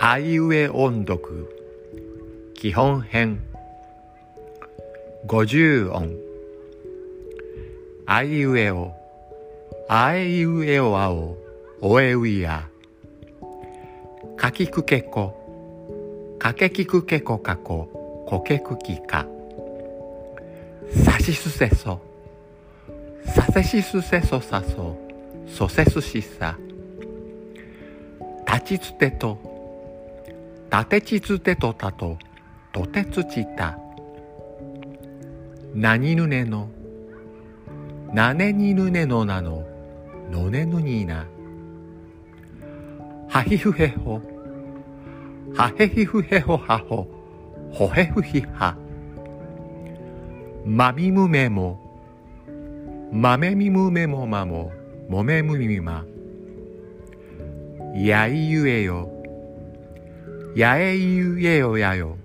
あいうえ音読基本編。五十音あいうえお。あいうえおあお。おえういや。かきくけこ。かけきくけこかこ。こけくきか。さしすせそ。させしすせそさそ。そせすしさ。立ちつてと。立てちつてとたととてつちた。なにぬねのなねにぬねのなののねぬにな。はひふへほはへひふへほはほほへふひは。まみむめもまめみむめもまももめむみま。やいゆえよやえゆえよやよ。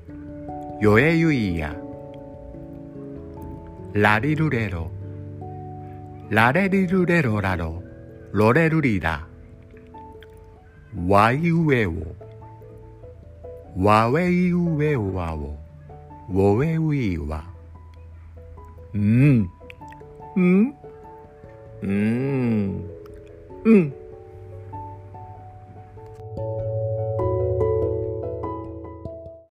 よえゆいや。ラリルレロラレリルレロラロロレルリラわいうえおわえいうえおわおわえういわ。うん。うん。うん。うん。